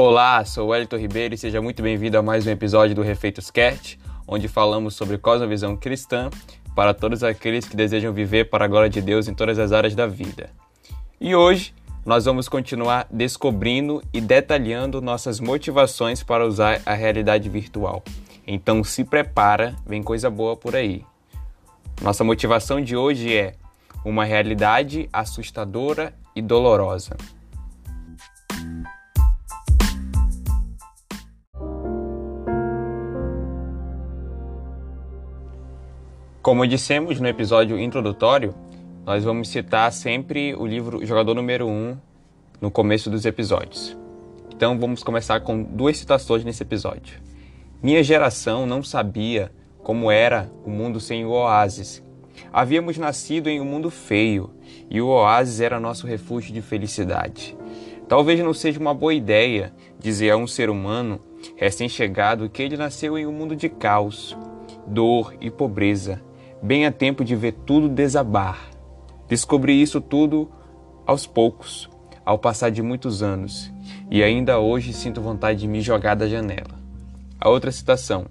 Olá, sou Wellington Ribeiro e seja muito bem-vindo a mais um episódio do Refeitos Cast, onde falamos sobre cosmovisão cristã para todos aqueles que desejam viver para a glória de Deus em todas as áreas da vida. E hoje nós vamos continuar descobrindo e detalhando nossas motivações para usar a realidade virtual. Então se prepara, vem coisa boa por aí. Nossa motivação de hoje é uma realidade assustadora e dolorosa. Como dissemos no episódio introdutório, nós vamos citar sempre o livro Jogador Número 1 um, no começo dos episódios. Então vamos começar com duas citações nesse episódio. Minha geração não sabia como era o mundo sem o oásis. Havíamos nascido em um mundo feio e o oásis era nosso refúgio de felicidade. Talvez não seja uma boa ideia dizer a um ser humano recém-chegado que ele nasceu em um mundo de caos, dor e pobreza, bem a tempo de ver tudo desabar. Descobri isso tudo aos poucos, ao passar de muitos anos, e ainda hoje sinto vontade de me jogar da janela. A outra citação.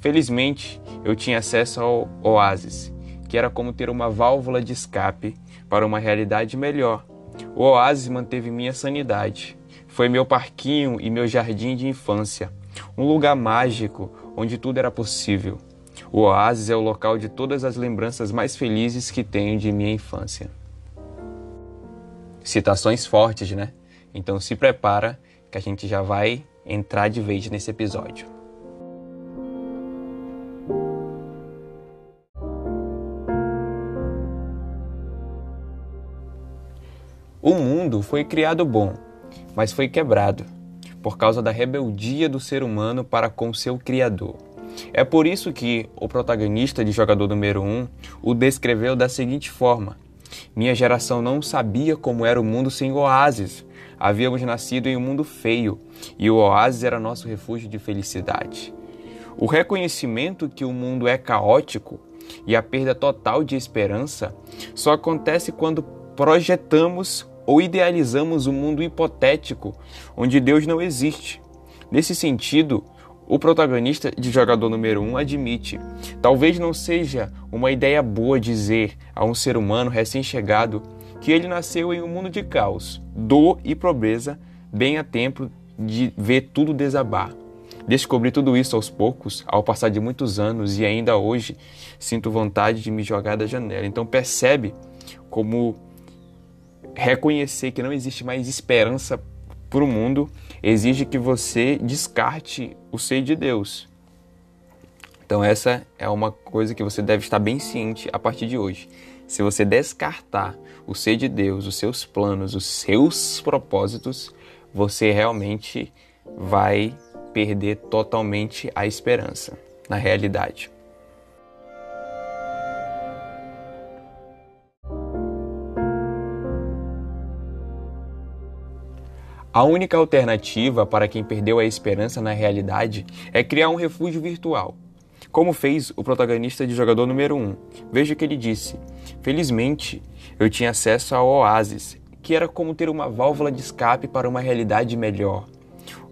Felizmente, eu tinha acesso ao oásis, que era como ter uma válvula de escape para uma realidade melhor. O oásis manteve minha sanidade. Foi meu parquinho e meu jardim de infância, um lugar mágico onde tudo era possível. O oásis é o local de todas as lembranças mais felizes que tenho de minha infância. Citações fortes, né? Então se prepara que a gente já vai entrar de vez nesse episódio. O mundo foi criado bom, mas foi quebrado por causa da rebeldia do ser humano para com seu Criador. É por isso que o protagonista de Jogador Número 1 o descreveu da seguinte forma: Minha geração não sabia como era o mundo sem oásis. Havíamos nascido em um mundo feio e o oásis era nosso refúgio de felicidade. O reconhecimento que o mundo é caótico e a perda total de esperança só acontece quando projetamos ou idealizamos um mundo hipotético onde Deus não existe. Nesse sentido, o protagonista de Jogador Número 1 um admite: talvez não seja uma ideia boa dizer a um ser humano recém-chegado que ele nasceu em um mundo de caos, dor e pobreza, bem a tempo de ver tudo desabar. Descobri tudo isso aos poucos, ao passar de muitos anos, e ainda hoje sinto vontade de me jogar da janela. Então percebe como reconhecer que não existe mais esperança para o mundo exige que você descarte o ser de Deus. Então, essa é uma coisa que você deve estar bem ciente a partir de hoje. Se você descartar o ser de Deus, os seus planos, os seus propósitos, você realmente vai perder totalmente a esperança na realidade. A única alternativa para quem perdeu a esperança na realidade é criar um refúgio virtual. Como fez o protagonista de jogador número 1. Veja o que ele disse: Felizmente, eu tinha acesso ao Oasis, que era como ter uma válvula de escape para uma realidade melhor.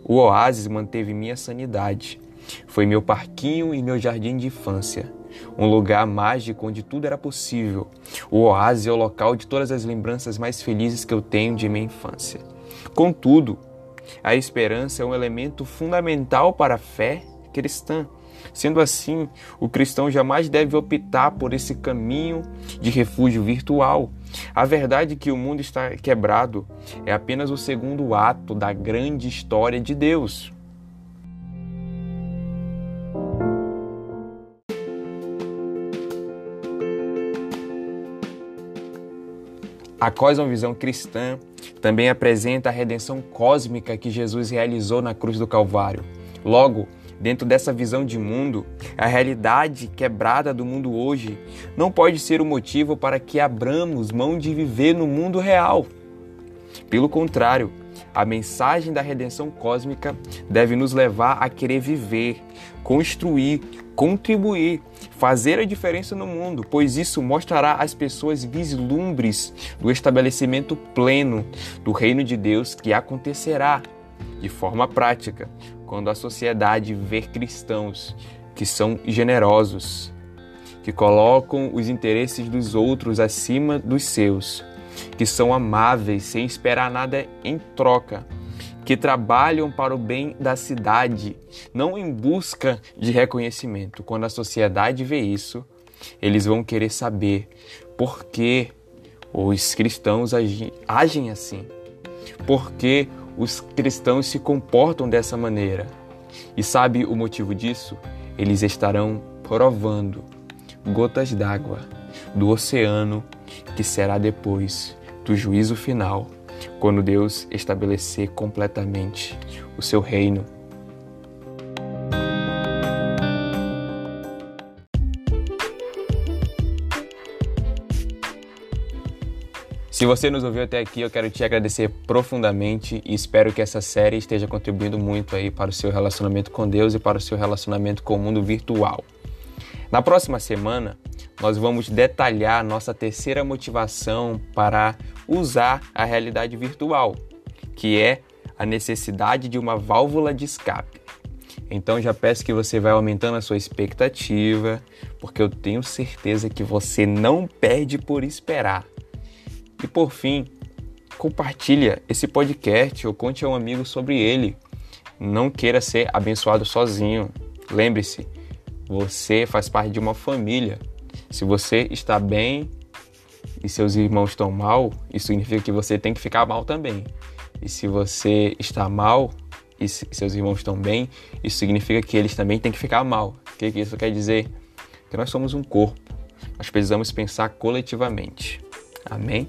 O Oasis manteve minha sanidade. Foi meu parquinho e meu jardim de infância. Um lugar mágico onde tudo era possível. O Oasis é o local de todas as lembranças mais felizes que eu tenho de minha infância. Contudo, a esperança é um elemento fundamental para a fé cristã. Sendo assim, o cristão jamais deve optar por esse caminho de refúgio virtual. A verdade que o mundo está quebrado é apenas o segundo ato da grande história de Deus. A cosmovisão cristã também apresenta a redenção cósmica que Jesus realizou na cruz do Calvário. Logo, dentro dessa visão de mundo, a realidade quebrada do mundo hoje não pode ser o motivo para que abramos mão de viver no mundo real. Pelo contrário, a mensagem da redenção cósmica deve nos levar a querer viver, construir, contribuir, fazer a diferença no mundo, pois isso mostrará às pessoas vislumbres do estabelecimento pleno do reino de Deus que acontecerá de forma prática, quando a sociedade vê cristãos que são generosos, que colocam os interesses dos outros acima dos seus, que são amáveis sem esperar nada em troca, que trabalham para o bem da cidade, não em busca de reconhecimento. Quando a sociedade vê isso, eles vão querer saber por que os cristãos agem assim, por que os cristãos se comportam dessa maneira. E sabe o motivo disso? Eles estarão provando gotas d'água do oceano que será depois do juízo final, quando Deus estabelecer completamente o seu reino Se você nos ouviu até aqui, eu quero te agradecer profundamente e espero que essa série esteja contribuindo muito aí para o seu relacionamento com Deus e para o seu relacionamento com o mundo virtual. Na próxima semana, nós vamos detalhar nossa terceira motivação para usar a realidade virtual, que é a necessidade de uma válvula de escape. Então já peço que você vá aumentando a sua expectativa, porque eu tenho certeza que você não perde por esperar. E por fim, compartilha esse podcast ou conte a um amigo sobre ele. Não queira ser abençoado sozinho. Lembre-se, você faz parte de uma família. Se você está bem e seus irmãos estão mal, isso significa que você tem que ficar mal também. E se você está mal e seus irmãos estão bem, isso significa que eles também têm que ficar mal. O que isso quer dizer? Que nós somos um corpo. Nós precisamos pensar coletivamente. Amém?